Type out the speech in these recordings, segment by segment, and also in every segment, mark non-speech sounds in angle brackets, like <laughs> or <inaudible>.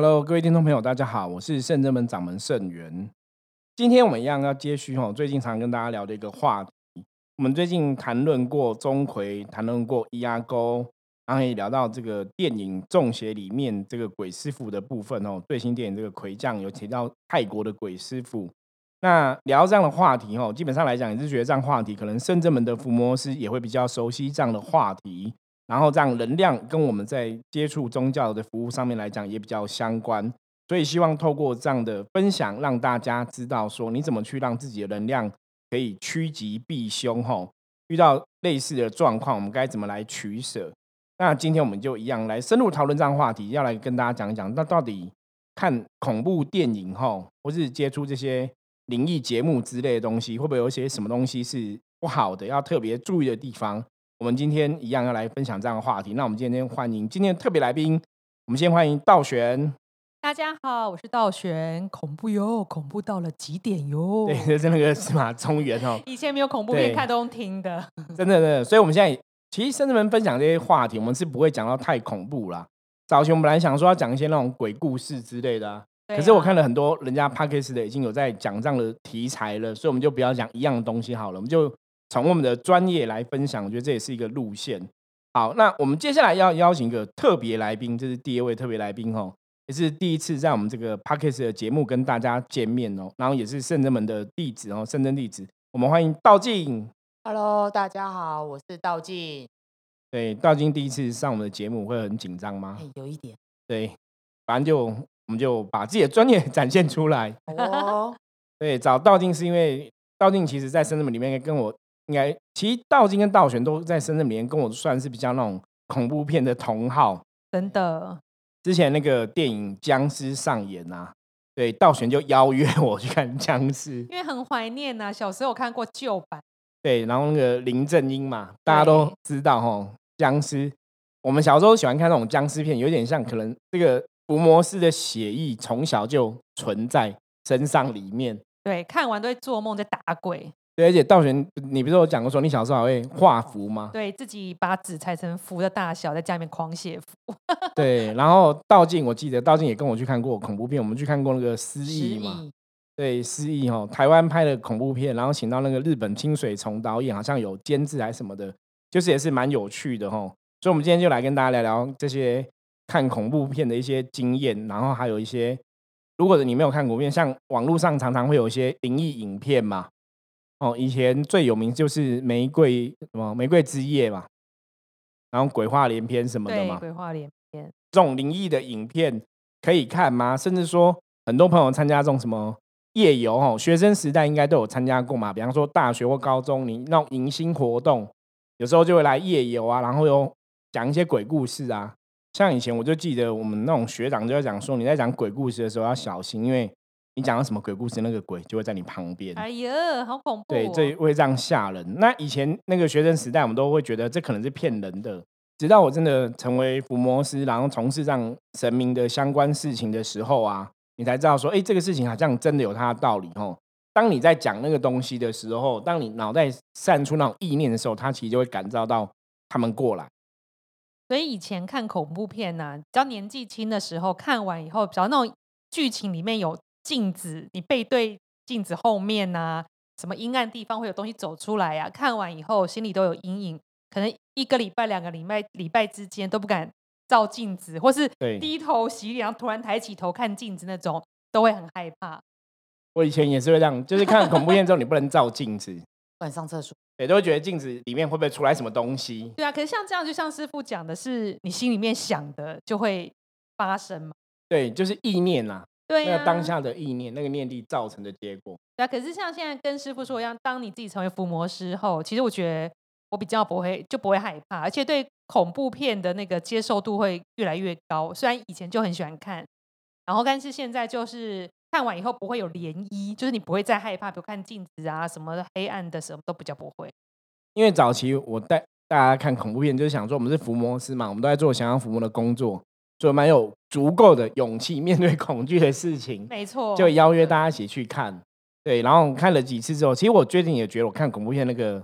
Hello，各位听众朋友，大家好，我是圣真门掌门圣元。今天我们一样要接续哦，最近常跟大家聊的一个话题。我们最近谈论过钟馗，谈论过伊阿沟，然后也聊到这个电影《中邪》里面这个鬼师傅的部分哦。最新电影这个魁将有提到泰国的鬼师傅。那聊这样的话题哦，基本上来讲也是觉得这样话题，可能圣真门的伏魔师也会比较熟悉这样的话题。然后这样能量跟我们在接触宗教的服务上面来讲也比较相关，所以希望透过这样的分享，让大家知道说你怎么去让自己的能量可以趋吉避凶。吼，遇到类似的状况，我们该怎么来取舍？那今天我们就一样来深入讨论这样话题，要来跟大家讲一讲，那到底看恐怖电影吼，或是接触这些灵异节目之类的东西，会不会有一些什么东西是不好的，要特别注意的地方？我们今天一样要来分享这样的话题。那我们今天欢迎今天特别来宾，我们先欢迎道玄。大家好，我是道玄。恐怖哟，恐怖到了极点哟。对，就是那个司马中原哦。<laughs> 以前没有恐怖片看，都用听的。真的，真的。所以我们现在其实甚至们分享这些话题，我们是不会讲到太恐怖啦。早前我们本来想说要讲一些那种鬼故事之类的，可是我看了很多人家 p a d k a s 的已经有在讲这样的题材了，所以我们就不要讲一样的东西好了，我们就。从我们的专业来分享，我觉得这也是一个路线。好，那我们接下来要邀请一个特别来宾，这是第二位特别来宾哦，也是第一次在我们这个 p a c k e s 的节目跟大家见面哦。然后也是圣真门的弟子哦，圣真弟子，我们欢迎道静。Hello，大家好，我是道静。对，道静第一次上我们的节目会很紧张吗？有一点。对，反正就我们就把自己的专业 <laughs> 展现出来。哦。对，找道静是因为道静其实在圣真门里面跟我。应该，其实道金跟道玄都在深圳里面，跟我算是比较那种恐怖片的同好。真的，之前那个电影《僵尸》上演啊，对，道玄就邀约我去看僵尸，因为很怀念呐，小时候看过旧版。对，然后那个林正英嘛，大家都知道哈，僵尸。我们小时候喜欢看那种僵尸片，有点像可能这个伏魔师的血意从小就存在身上里面。对，看完都会做梦在打鬼。对，而且道玄，你不是有讲过说你小时候还会画符吗？对自己把纸裁成符的大小，在家里面狂写符。<laughs> 对，然后道静，我记得道静也跟我去看过恐怖片，我们去看过那个《失忆》嘛。对，《失忆》哈，台湾拍的恐怖片，然后请到那个日本清水崇导演，好像有监制还是什么的，就是也是蛮有趣的哈。所以，我们今天就来跟大家聊聊这些看恐怖片的一些经验，然后还有一些，如果你没有看恐怖片，像网络上常常会有一些灵异影片嘛。哦，以前最有名就是玫瑰什么玫瑰之夜嘛，然后鬼话连篇什么的嘛。鬼话连篇这种灵异的影片可以看吗？甚至说很多朋友参加这种什么夜游哦，学生时代应该都有参加过嘛。比方说大学或高中，你那种迎新活动，有时候就会来夜游啊，然后又讲一些鬼故事啊。像以前我就记得我们那种学长就在讲说，你在讲鬼故事的时候要小心，因为。你讲到什么鬼故事，那个鬼就会在你旁边。哎呀，好恐怖！对，这会这样吓人。那以前那个学生时代，我们都会觉得这可能是骗人的。直到我真的成为伏魔师，然后从事上神明的相关事情的时候啊，你才知道说，哎，这个事情好像真的有它的道理哦。当你在讲那个东西的时候，当你脑袋散出那种意念的时候，它其实就会感召到他们过来。所以以前看恐怖片呢，比较年纪轻的时候看完以后，只要那种剧情里面有。镜子，你背对镜子后面呐，什么阴暗地方会有东西走出来呀？看完以后心里都有阴影，可能一个礼拜、两个礼拜、礼拜之间都不敢照镜子，或是低头洗脸，然后突然抬起头看镜子那种，都会很害怕。我以前也是会这样，就是看恐怖片之后，你不能照镜子，<laughs> 不能上厕所，对，都会觉得镜子里面会不会出来什么东西？对啊，可是像这样，就像师傅讲的是，你心里面想的就会发生嘛？对，就是意念呐。对那个当下的意念，那个念力造成的结果。对啊，可是像现在跟师傅说一样，当你自己成为伏魔师后，其实我觉得我比较不会，就不会害怕，而且对恐怖片的那个接受度会越来越高。虽然以前就很喜欢看，然后但是现在就是看完以后不会有涟漪，就是你不会再害怕，比如看镜子啊什么黑暗的什么都比较不会。因为早期我带大家看恐怖片，就是想说我们是伏魔师嘛，我们都在做想要伏魔的工作。就蛮有足够的勇气面对恐惧的事情，没错，就邀约大家一起去看，对，然后看了几次之后，其实我最近也觉得我看恐怖片那个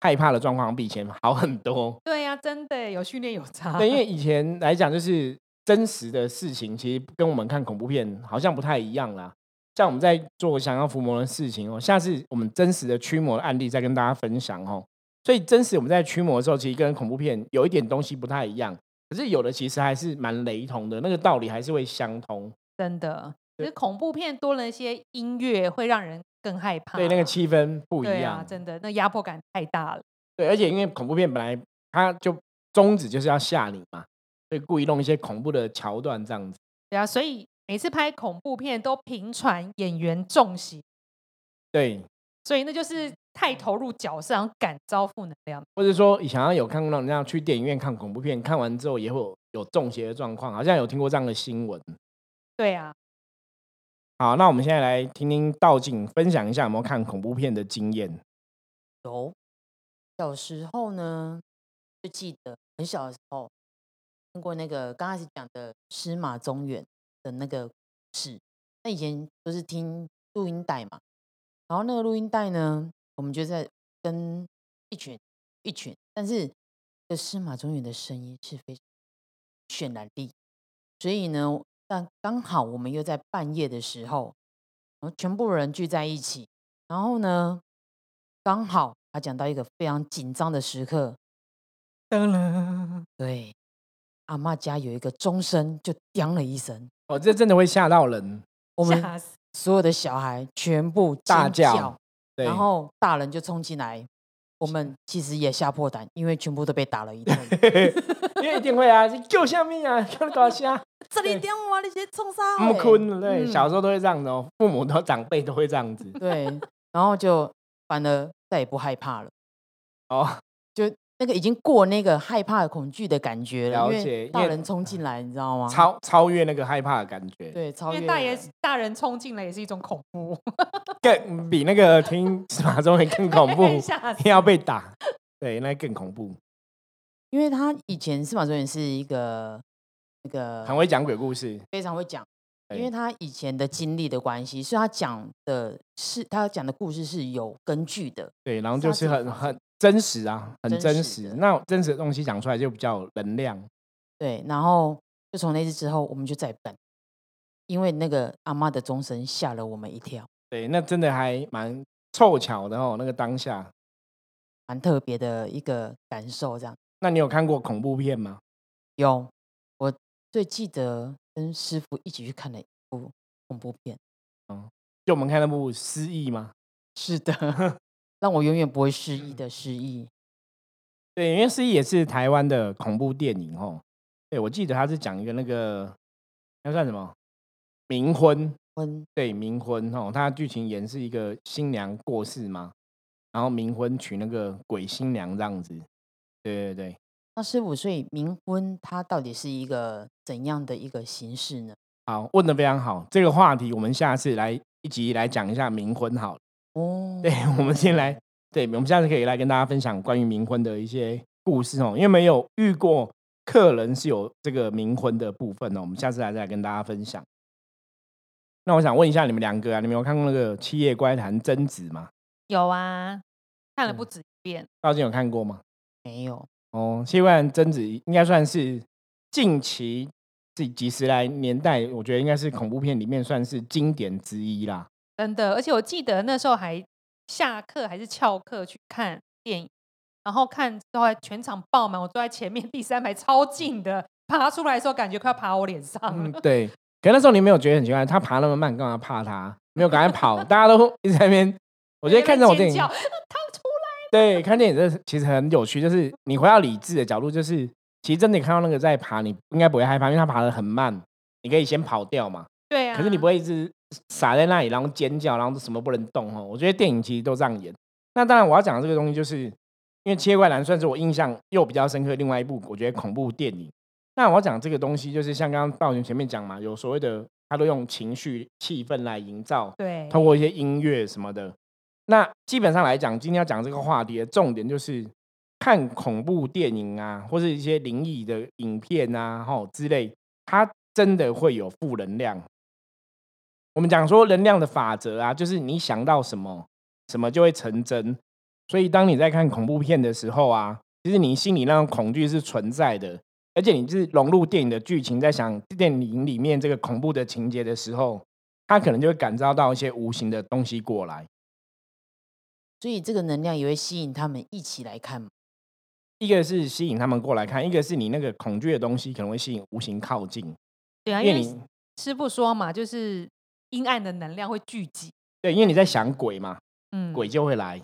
害怕的状况比以前好很多。对呀，真的有训练有差。对，因为以前来讲就是真实的事情，其实跟我们看恐怖片好像不太一样啦。像我们在做想要伏魔的事情哦，下次我们真实的驱魔的案例再跟大家分享哦。所以真实我们在驱魔的时候，其实跟恐怖片有一点东西不太一样，可是有的其实还是蛮雷同的，那个道理还是会相通。真的，对就是恐怖片多了一些音乐，会让人更害怕。对，那个气氛不一样。啊，真的，那压迫感太大了。对，而且因为恐怖片本来它就宗旨就是要吓你嘛，所以故意弄一些恐怖的桥段这样子。对啊，所以每次拍恐怖片都频传演员中邪，对，所以那就是太投入角色，然后感召负能量。或者说想要有看过那种那样去电影院看恐怖片，看完之后也会有有中邪的状况，好像有听过这样的新闻。对啊，好，那我们现在来听听道静分享一下有没有看恐怖片的经验。有小时候呢，就记得很小的时候听过那个刚开始讲的司马中原的那个事。那以前都是听录音带嘛，然后那个录音带呢，我们就在跟一群一群，但是这司马中原的声音是非常渲染力，所以呢，但刚好我们又在半夜的时候，然后全部人聚在一起，然后呢，刚好他讲到一个非常紧张的时刻，当然，对，阿嬷家有一个钟声就叮了一声，哦，这真的会吓到人。我。们吓死！所有的小孩全部大尖叫对，然后大人就冲进来，我们其实也吓破胆，因为全部都被打了一顿。<laughs> 因为一定会啊，救下命啊，救搞虾，<laughs> 这里电话你先冲杀木坤了，对，嗯。小时候都会这样的哦，父母都长辈都会这样子。对，然后就反而再也不害怕了，哦，就那个已经过那个害怕、恐惧的感觉了，了因为为大人冲进来，你知道吗？超超越那个害怕的感觉，对，超越因为大爷大人冲进来也是一种恐怖，更比那个听司马中原更恐怖！<laughs> 要被打，对，那更恐怖。因为他以前司马中原是一个那个很会讲鬼故事，非常会讲，因对为他以前的经历的关系，所以他讲的是他讲的故事是有根据的。对，然后就是很很真实啊，很真实真实。那真实的东西讲出来就比较有能量。对，然后就从那次之后，我们就再也不敢，因为那个阿妈的钟声吓了我们一跳，对，那真的还蛮凑巧的哦，那个当下。蛮特别的一个感受。这样那你有看过恐怖片吗？有，我最记得跟师傅一起去看了一部恐怖片，嗯就我们看那部《失忆》吗？是的，<laughs> 让我永远不会失忆的失忆。对，因为《失忆》也是台湾的恐怖电影哦。对，我记得他是讲一个那个那算什么冥婚，婚对，冥婚哦，它的剧情演是一个新娘过世嘛，然后冥婚娶那个鬼新娘这样子。对对对，那师傅，所以冥婚它到底是一个怎样的一个形式呢？好，问的非常好。这个话题我们下次来一集来讲一下冥婚好了。哦，对，我们先来，对，我们下次可以来跟大家分享关于冥婚的一些故事哦，因为没有遇过客人是有这个冥婚的部分哦，我们下次来再来跟大家分享。那我想问一下你们两个啊，你们有看过那个《七夜怪谈贞子》吗？有啊，看了嗯不止一遍。道静有看过吗？没有，哦，《七夜怪谈贞子》应该算是近期这几十来年代，我觉得应该是恐怖片里面算是经典之一啦。真的，而且我记得那时候还下课还是翘课去看电影，然后看之后全场爆满，我坐在前面 <laughs> 第三排超近的，爬出来的时候感觉快要爬我脸上嗯，对。可那时候你没有觉得很奇怪，他爬那么慢，干嘛怕他？没有赶快跑，大家都一直在那边。我觉得看这种电影，<laughs> 出来，对，看电影这其实很有趣，就是你回到理智的角度，就是其实真的你看到那个在爬，你应该不会害怕，因为他爬的很慢，你可以先跑掉嘛。对啊，可是你不会一直傻在那里，然后尖叫，然后什么不能动哦。我觉得电影其实都这样演。那当然，我要讲的这个东西，就是因为《切怪男》算是我印象又比较深刻的另外一部，我觉得恐怖电影。那我要讲这个东西，就是像刚刚道群前面讲嘛，有所谓的，他都用情绪气氛来营造，对，通过一些音乐什么的。那基本上来讲，今天要讲这个话题的重点就是看恐怖电影啊，或是一些灵异的影片啊，吼之类，它真的会有负能量。我们讲说能量的法则啊，就是你想到什么，什么就会成真。所以当你在看恐怖片的时候啊，其实你心里那种恐惧是存在的，而且你是融入电影的剧情，在想电影里面这个恐怖的情节的时候，他可能就会感召到一些无形的东西过来。所以这个能量也会吸引他们一起来看。一个是吸引他们过来看，一个是你那个恐惧的东西可能会吸引无形靠近。对啊，因为你因为师傅说嘛，就是阴暗的能量会聚集。对，因为你在想鬼嘛，嗯，鬼就会来，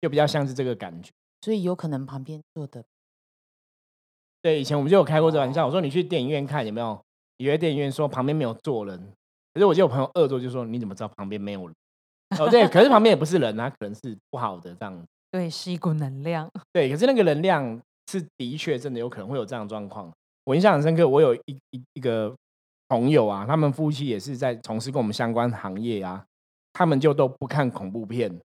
就比较像是这个感觉。所以有可能旁边坐的对，以前我们就有开过这玩笑，我说你去电影院看有没有？有些电影院说旁边没有坐人，可是我就有朋友恶作就说你怎么知道旁边没有人？哦，对，可是旁边也不是人啊，可能是不好的这样。对，是一股能量。对，可是那个能量是的确真的有可能会有这样的状况。我印象很深刻，我有一一一个朋友啊，他们夫妻也是在从事跟我们相关行业啊，他们就都不看恐怖片。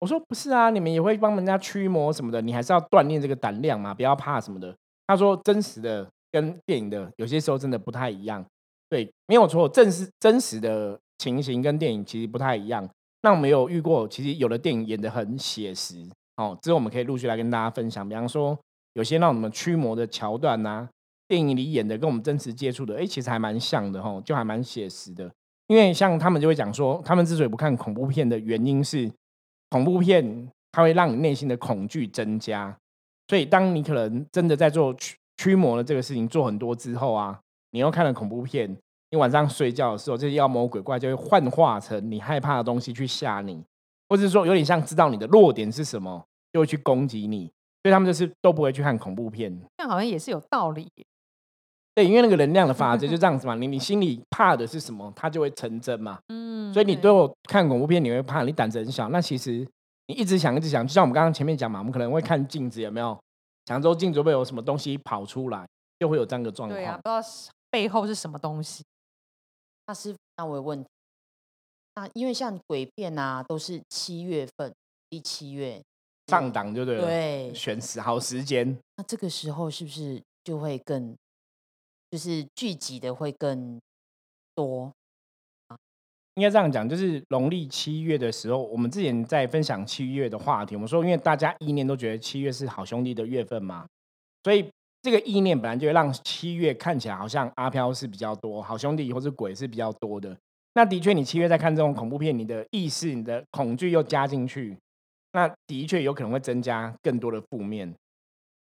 我说不是啊，你们也会帮人家驱魔什么的，你还是要锻炼这个胆量嘛，不要怕什么的。他说真实的跟电影的有些时候真的不太一样。对，没有错，真实真实的情形跟电影其实不太一样。那我们有遇过，其实有的电影演的很写实哦，之后我们可以陆续来跟大家分享。比方说，有些让我们驱魔的桥段呐、电影里演的跟我们真实接触的，哎，其实还蛮像的哈，就还蛮写实的。因为像他们就会讲说，他们之所以不看恐怖片的原因是，恐怖片它会让你内心的恐惧增加，所以当你可能真的在做驱驱魔的这个事情做很多之后啊，你又看了恐怖片，你晚上睡觉的时候，这些妖魔鬼怪就会幻化成你害怕的东西去吓你，或者说有点像知道你的弱点是什么，就会去攻击你，所以他们就是都不会去看恐怖片。这样好像也是有道理。对，因为那个能量的法则 <laughs> 就这样子嘛，你你心里怕的是什么，它就会成真嘛。嗯，所以你对对我看恐怖片，你会怕，你胆子很小。那其实你一直想，一直想，就像我们刚刚前面讲嘛，我们可能会看镜子，有没有？想说镜子会有什么东西跑出来，就会有这样的状对啊，况不。知道是背后是什么东西。那师傅，那我有问题。那因为像鬼片啊，都是七月份，第七月上档就对了，对选时好时间。那这个时候是不是就会更，就是聚集的会更多？应该这样讲，就是农历七月的时候，我们之前在分享七月的话题，我们说，因为大家意念都觉得七月是好兄弟的月份嘛，所以这个意念本来就会让七月看起来好像阿飘是比较多，好兄弟或是鬼是比较多的。那的确，你七月在看这种恐怖片，你的意识、你的恐惧又加进去，那的确有可能会增加更多的负面。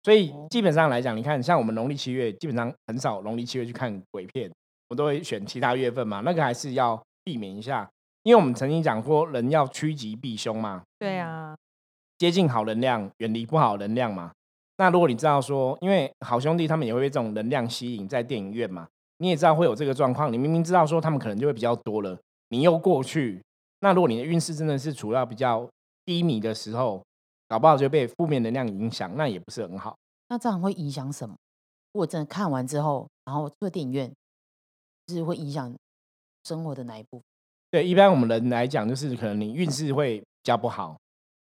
所以哦。基本上来讲，你看，像我们农历七月，基本上很少农历七月去看鬼片，我都会选其他月份嘛，那个还是要避免一下，因为我们曾经讲过，人要趋吉避凶嘛，对啊，接近好能量，远离不好能量嘛。那如果你知道说，因为好兄弟他们也会被这种能量吸引在电影院嘛，你也知道会有这个状况，你明明知道说他们可能就会比较多了，你又过去，那如果你的运势真的是处到比较低迷的时候，搞不好就被负面能量影响，那也不是很好。那这样会影响什么？如果真的看完之后，然后做电影院，就是会影响生活的哪一部分？对，一般我们人来讲，就是可能你运势会比较不好。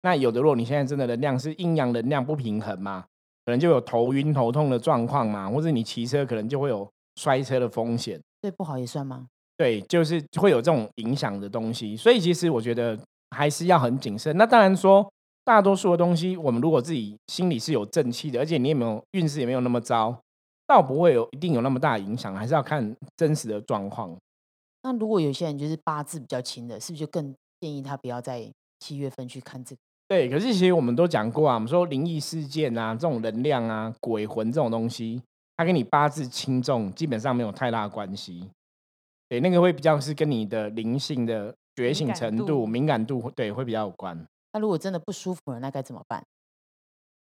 那有的，如果你现在真的能量是阴阳能量不平衡嘛，可能就有头晕头痛的状况嘛，或者你骑车可能就会有摔车的风险。对不好也算吗？对，就是会有这种影响的东西。所以其实我觉得还是要很谨慎。那当然说，大多数的东西，我们如果自己心里是有正气的，而且你也没有运势也没有那么糟，倒不会有一定有那么大的影响，还是要看真实的状况。那如果有些人就是八字比较轻的，是不是就更建议他不要在七月份去看这个？对，可是其实我们都讲过啊，我们说灵异事件啊，这种能量啊、鬼魂这种东西，它跟你八字轻重基本上没有太大关系。对，那个会比较是跟你的灵性的觉醒程度、度敏感度，对，会比较有关。那如果真的不舒服了，那该怎么办？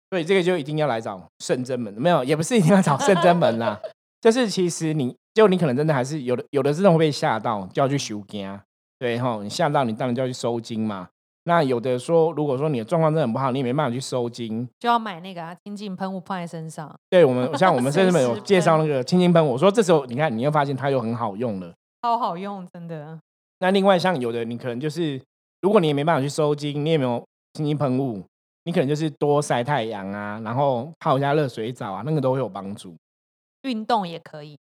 所以这个就一定要来找圣真门，没有，也不是一定要找圣真门啦，<laughs> 就是其实你就你可能真的还是有的，有的真的会被吓到，就要去修经，对哈，你吓到你当然就要去收经嘛。那有的说，如果说你的状况真的很不好，你也没办法去收经，就要买那个啊清净喷雾放在身上。对我们像我们随圣真门有介绍那个清净喷雾，我说这时候你看你又发现它又很好用了。超好用，真的。那另外像有的你可能就是，如果你也没办法去收精，你也没有清新喷雾，你可能就是多晒太阳啊，然后泡一下热水澡啊，那个都会有帮助。运动也可以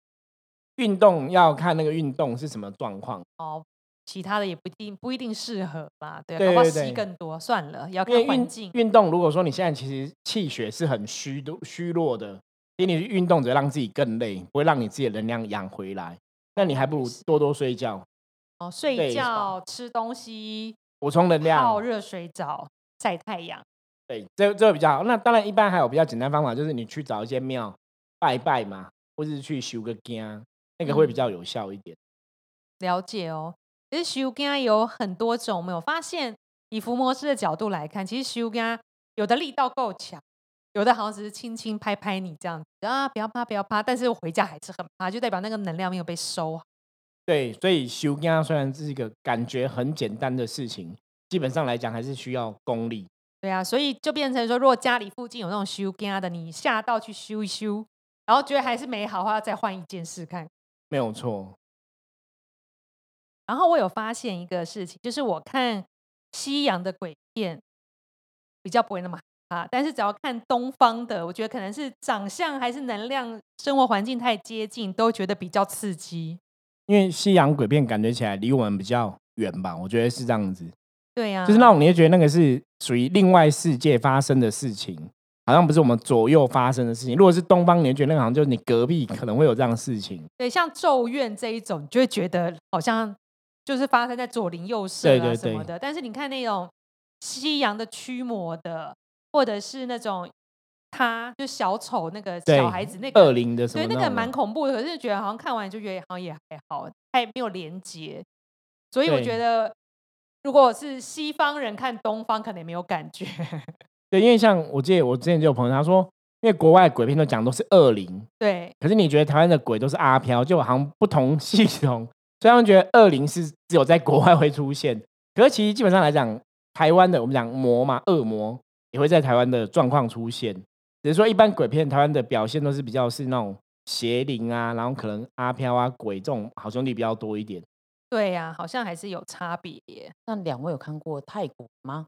运动要看那个运动是什么状况，哦，其他的也不一定不一定适合吧？对啊，搞不好对对对吸更多，算了，要看环境。运动，如果说你现在其实气血是很虚的虚弱的，你去运动只会让自己更累，不会让你自己的能量养回来。那你还不如多多睡觉，哦，睡对觉、吃东西、补充能量泡量。热水澡、晒太阳。对，这这个比较好。那当然，一般还有比较简单方法，就是你去找一些庙拜一拜嘛，或是去修个经，那个会比嗯较有效一点。了解哦。其实修肝有很多种，我们有发现，以伏魔师的角度来看，其实修肝有的力道够强，有的好像只是轻轻拍拍你这样子啊，不要怕，不要怕，但是回家还是很怕，就代表那个能量没有被收好。对，所以修家虽然是一个感觉很简单的事情，基本上来讲还是需要功力。对啊，所以就变成说，如果家里附近有那种修家的，你下到去修一修，然后觉得还是没好的话，再换一件试看。没有错。然后我有发现一个事情，就是我看西洋的鬼片比较不会那么害怕，但是只要看东方的，我觉得可能是长相还是能量、生活环境太接近，都觉得比较刺激。因为西洋鬼片感觉起来离我们比较远吧，我觉得是这样子，对呀、就是那种你会觉得那个是属于另外世界发生的事情，好像不是我们左右发生的事情。如果是东方，你会觉得那个好像就是你隔壁可能会有这样的事情。对，像咒怨这一种，你就会觉得好像就是发生在左邻右舍啊对对对什么的。但是你看那种西洋的驱魔的，或者是那种他就小丑那个小孩子那个恶灵的什么对，那个蛮恐怖的，可是觉得好像看完就觉得好像也还好，太没有连接。所以我觉得，如果是西方人看东方，可能也没有感觉。<laughs> 对，因为像我记得我之前就有朋友他说，因为国外鬼片都讲都是恶灵，对可是你觉得台湾的鬼都是阿飘，就好像不同系统，所以他们觉得恶灵是只有在国外会出现。可是其实基本上来讲，台湾的我们讲魔嘛，恶魔也会在台湾的状况出现，只是说一般鬼片台湾的表现都是比较是那种邪灵啊，然后可能阿飘啊、鬼这种好兄弟比较多一点。对呀、好像还是有差别耶。那两位有看过泰国吗？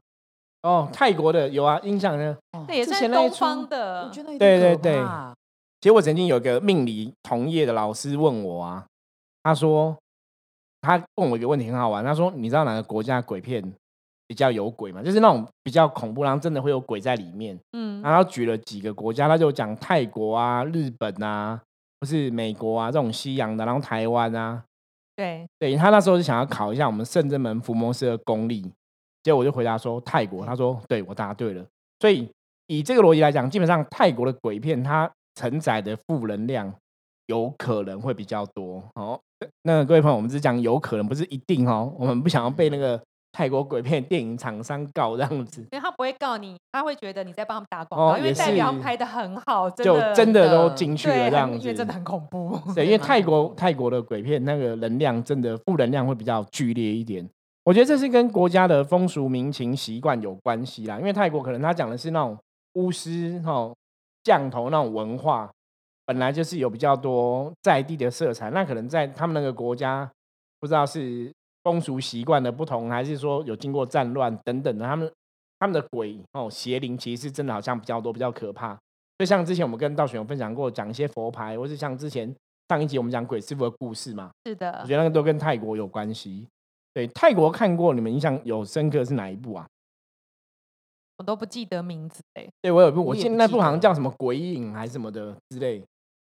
哦，泰国的有啊，印象呢。哦那也之算东前那一出方的，我觉得对对对其实我曾经有一个命理同业的老师问我啊，他说他问我一个问题很好玩，他说你知道哪个国家鬼片比较有鬼嘛？就是那种比较恐怖，然后真的会有鬼在里面。嗯，然后举了几个国家，他就讲泰国啊、日本啊，或是美国啊这种西洋的，然后台湾啊。对，对他那时候是想要考一下我们圣真门伏魔师的功力，结果我就回答说泰国，他说对我答对了。所以以这个逻辑来讲，基本上泰国的鬼片它承载的负能量有可能会比较多哦。那各位朋友，我们只是讲有可能，不是一定哦。我们不想要被那个泰国鬼片电影厂商告这样子，因为他不会告你，他会觉得你在帮他们打广告，因为代表拍的很好，真就真的都的进去了对，这样子。因为真的很恐怖。<laughs> 对，因为 <laughs> 泰国泰国的鬼片那个能量真的负能量会比较剧烈一点。我觉得这是跟国家的风俗民情习惯有关系啦。因为泰国可能他讲的是那种巫师哈降头那种文化，本来就是有比较多在地的色彩。那可能在他们那个国家，不知道是风俗习惯的不同，还是说有经过战乱等等的，他们他们的鬼哦邪灵其实是真的好像比较多，比较可怕。就像之前我们跟道玄有分享过，讲一些佛牌，或是像之前上一集我们讲鬼师傅的故事嘛，是的我觉，得那个都跟泰国有关系。对，泰国看过，你们印象有深刻是哪一部啊？我都不记得名字哎。对我有一部，我我也记得那部好像叫什么鬼影还是什么的之类。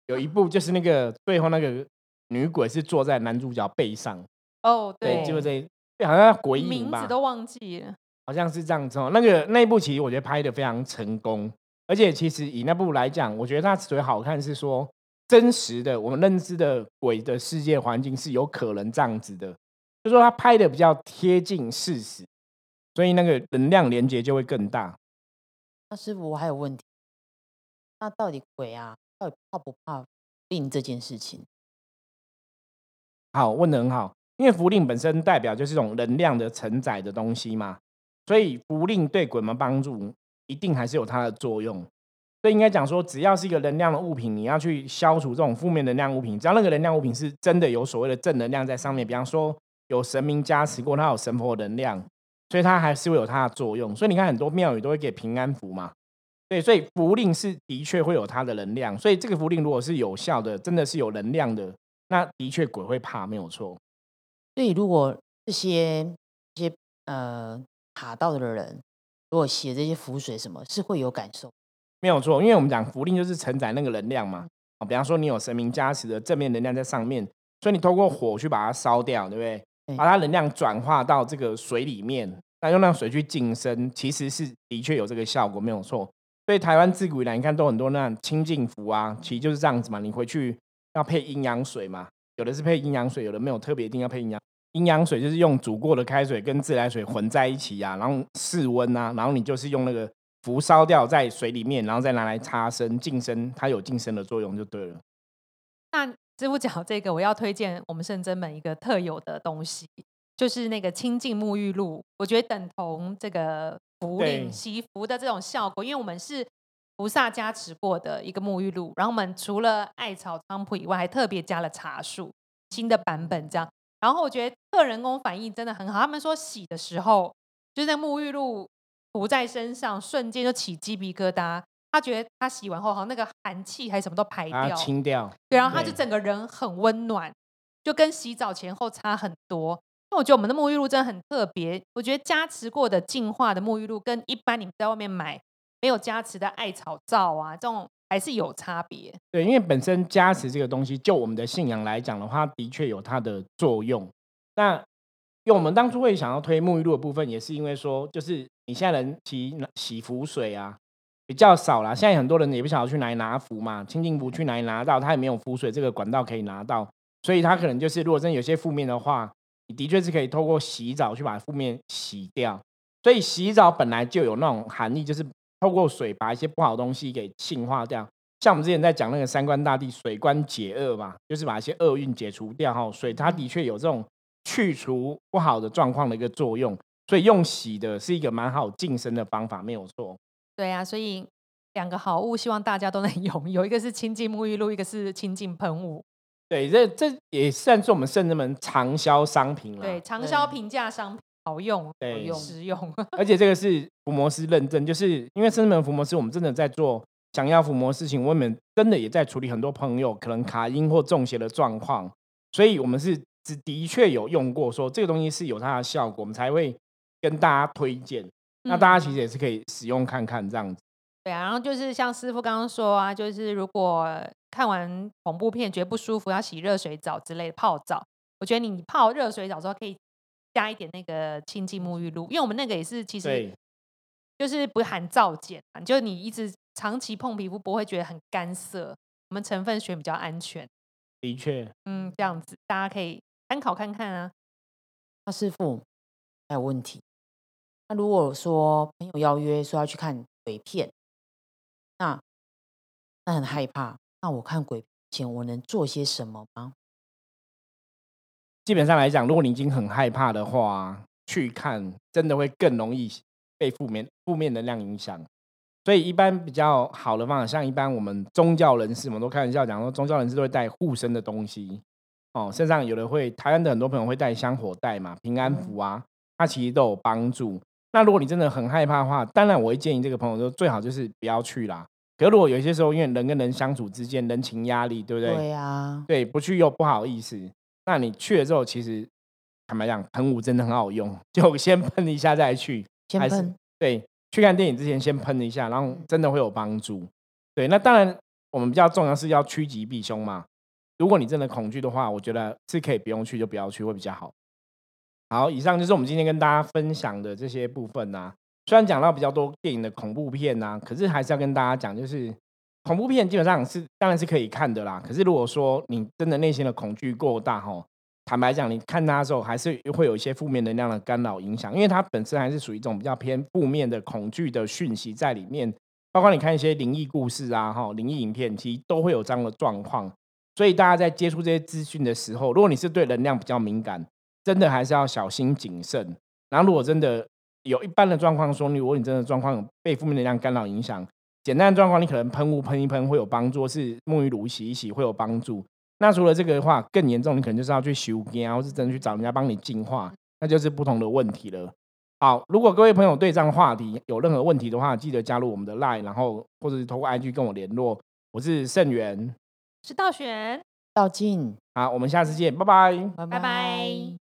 有一部就是那个最后那个女鬼是坐在男主角背上，哦，对，对，就是这，好像叫鬼影吧名字，都忘记了。好像是这样子哦。那个那一部其实我觉得拍的非常成功，而且其实以那部来讲，我觉得它之所以好看是说真实的我们认知的鬼的世界环境是有可能这样子的，就说它拍的比较贴近事实，所以那个能量连接就会更大。那师傅，我还有问题，那到底鬼啊，到底怕不怕病这件事情？好，问的很好，因为符令本身代表就是一种能量的承载的东西嘛，所以符令对鬼门帮助一定还是有它的作用。所以应该讲说，只要是一个能量的物品，你要去消除这种负面能量物品，只要那个能量物品是真的有所谓的正能量在上面，比方说有神明加持过，它有神佛能量，所以它还是会有它的作用。所以你看很多庙宇都会给平安符嘛，对，所以符令是的确会有它的能量，所以这个符令如果是有效的，真的是有能量的，那的确鬼会怕，没有错。所以如果这些这些呃卡到的人，如果写这些符水什么，是会有感受。没有错，因为我们讲符令就是承载那个能量嘛。哦，比方说你有神明加持的正面能量在上面，所以你透过火去把它烧掉，对不对？对把它能量转化到这个水里面，那用那水去净身，其实是的确有这个效果，没有错。所以台湾自古以来，你看都很多那种清净符啊，其实就是这样子嘛。你回去要配阴阳水嘛，有的是配阴阳水，有的没有特别一定要配阴阳。阴阳水就是用煮过的开水跟自来水混在一起啊，然后室温啊，然后你就是用那个符烧掉在水里面，然后再拿来擦身净身，它有净身的作用就对了。那师傅讲这个，我要推荐我们圣真门一个特有的东西，就是那个清净沐浴露。我觉得等同这个福对领祈福的这种效果，因为我们是菩萨加持过的一个沐浴露，然后我们除了艾草菖蒲以外，还特别加了茶树新的版本这样。然后我觉得客人工反应真的很好，他们说洗的时候，就是那沐浴露涂在身上，瞬间就起鸡皮疙瘩。他觉得他洗完后，好像那个寒气还是什么都排掉，清掉，对，然后他就整个人很温暖，就跟洗澡前后差很多。那我觉得我们的沐浴露真的很特别，我觉得加持过的净化的沐浴露跟一般你们在外面买没有加持的艾草皂啊，这种还是有差别。对，因为本身加持这个东西，就我们的信仰来讲的话，的确有它的作用。那因为我们当初会想要推沐浴露的部分，也是因为说，就是你现在人洗洗浮水啊比较少啦，现在很多人也不晓得去哪拿浮嘛，清净符去哪拿到，他也没有浮水这个管道可以拿到，所以他可能就是如果真的有些负面的话，你的确是可以透过洗澡去把负面洗掉。所以洗澡本来就有那种含义，就是透过水把一些不好的东西给净化掉。像我们之前在讲那个三观大帝水官解厄嘛，就是把一些厄运解除掉哈。水它的确有这种去除不好的状况的一个作用，所以用洗的是一个蛮好净身的方法，没有错。对啊，所以两个好物，希望大家都能 <laughs> 用有，一个是清净沐浴露，一个是清净喷雾。对，这这也算是我们圣人们畅销商品了。对，，长销平价商品，好用，好用实用。而且这个是伏魔师认证，就是因为圣人们伏魔师，我们真的在做想要伏魔事情，我们真的也在处理很多朋友可能卡音或中邪的状况，所以我们是只的确有用过，说这个东西是有它的效果，我们才会跟大家推荐。那大家其实也是可以使用看看这样子。对啊，然后就是像师傅刚刚说啊，就是如果看完恐怖片觉得不舒服，要洗热水澡之类的泡澡，我觉得你泡热水澡之后可以加一点那个清净沐浴露，因为我们那个也是其实，就是不含皂碱啊，就是你一直长期碰皮肤不会觉得很干涩，我们成分选比较安全，的确，嗯，这样子大家可以参考看看啊。那师傅还有问题。那如果说朋友邀约说要去看鬼片，那那很害怕，那我看鬼片前我能做些什么吗？基本上来讲，如果你已经很害怕的话，去看真的会更容易被负面负面能量影响。所以一般比较好的方法，像一般我们宗教人士，我们都开玩笑讲说，宗教人士都会带护身的东西哦，身上有的会，台湾的很多朋友会带香火袋嘛，平安符啊，它其实都有帮助。那如果你真的很害怕的话，当然我会建议这个朋友说，最好就是不要去啦。可是如果有一些时候，因为人跟人相处之间人情压力，对不对？对啊，对，不去又不好意思。那你去了之后，其实坦白讲，喷雾真的很好用，就先喷一下再去。还是先喷，对，去看电影之前先喷一下，然后真的会有帮助。对，那当然我们比较重要是要趋吉避凶嘛。如果你真的恐惧的话，我觉得是可以不用去就不要去会比较好。好，以上就是我们今天跟大家分享的这些部分呐、虽然讲到比较多电影的恐怖片呐、可是还是要跟大家讲，就是恐怖片基本上是当然是可以看的啦。可是如果说你真的内心的恐惧过大吼，坦白讲，你看它的时候还是会有一些负面能量的干扰影响，因为它本身还是属于一种比较偏负面的恐惧的讯息在里面。包括你看一些灵异故事啊，哈，灵异影片，其实都会有这样的状况。所以大家在接触这些资讯的时候，如果你是对能量比较敏感，真的还是要小心谨慎。然后如果真的有一般的状况说，如果你真的状况有被负面能量干扰影响，简单的状况你可能喷雾喷一喷会有帮助，是沐浴乳洗一洗会有帮助。那除了这个的话，更严重你可能就是要去修根啊，或是真的去找人家帮你净化，那就是不同的问题了。好，如果各位朋友对这样的话题有任何问题的话，记得加入我们的 LINE，然后或者是通过 IG 跟我联络。我是盛元，是道玄。道静，好，我们下次见，拜拜。拜拜拜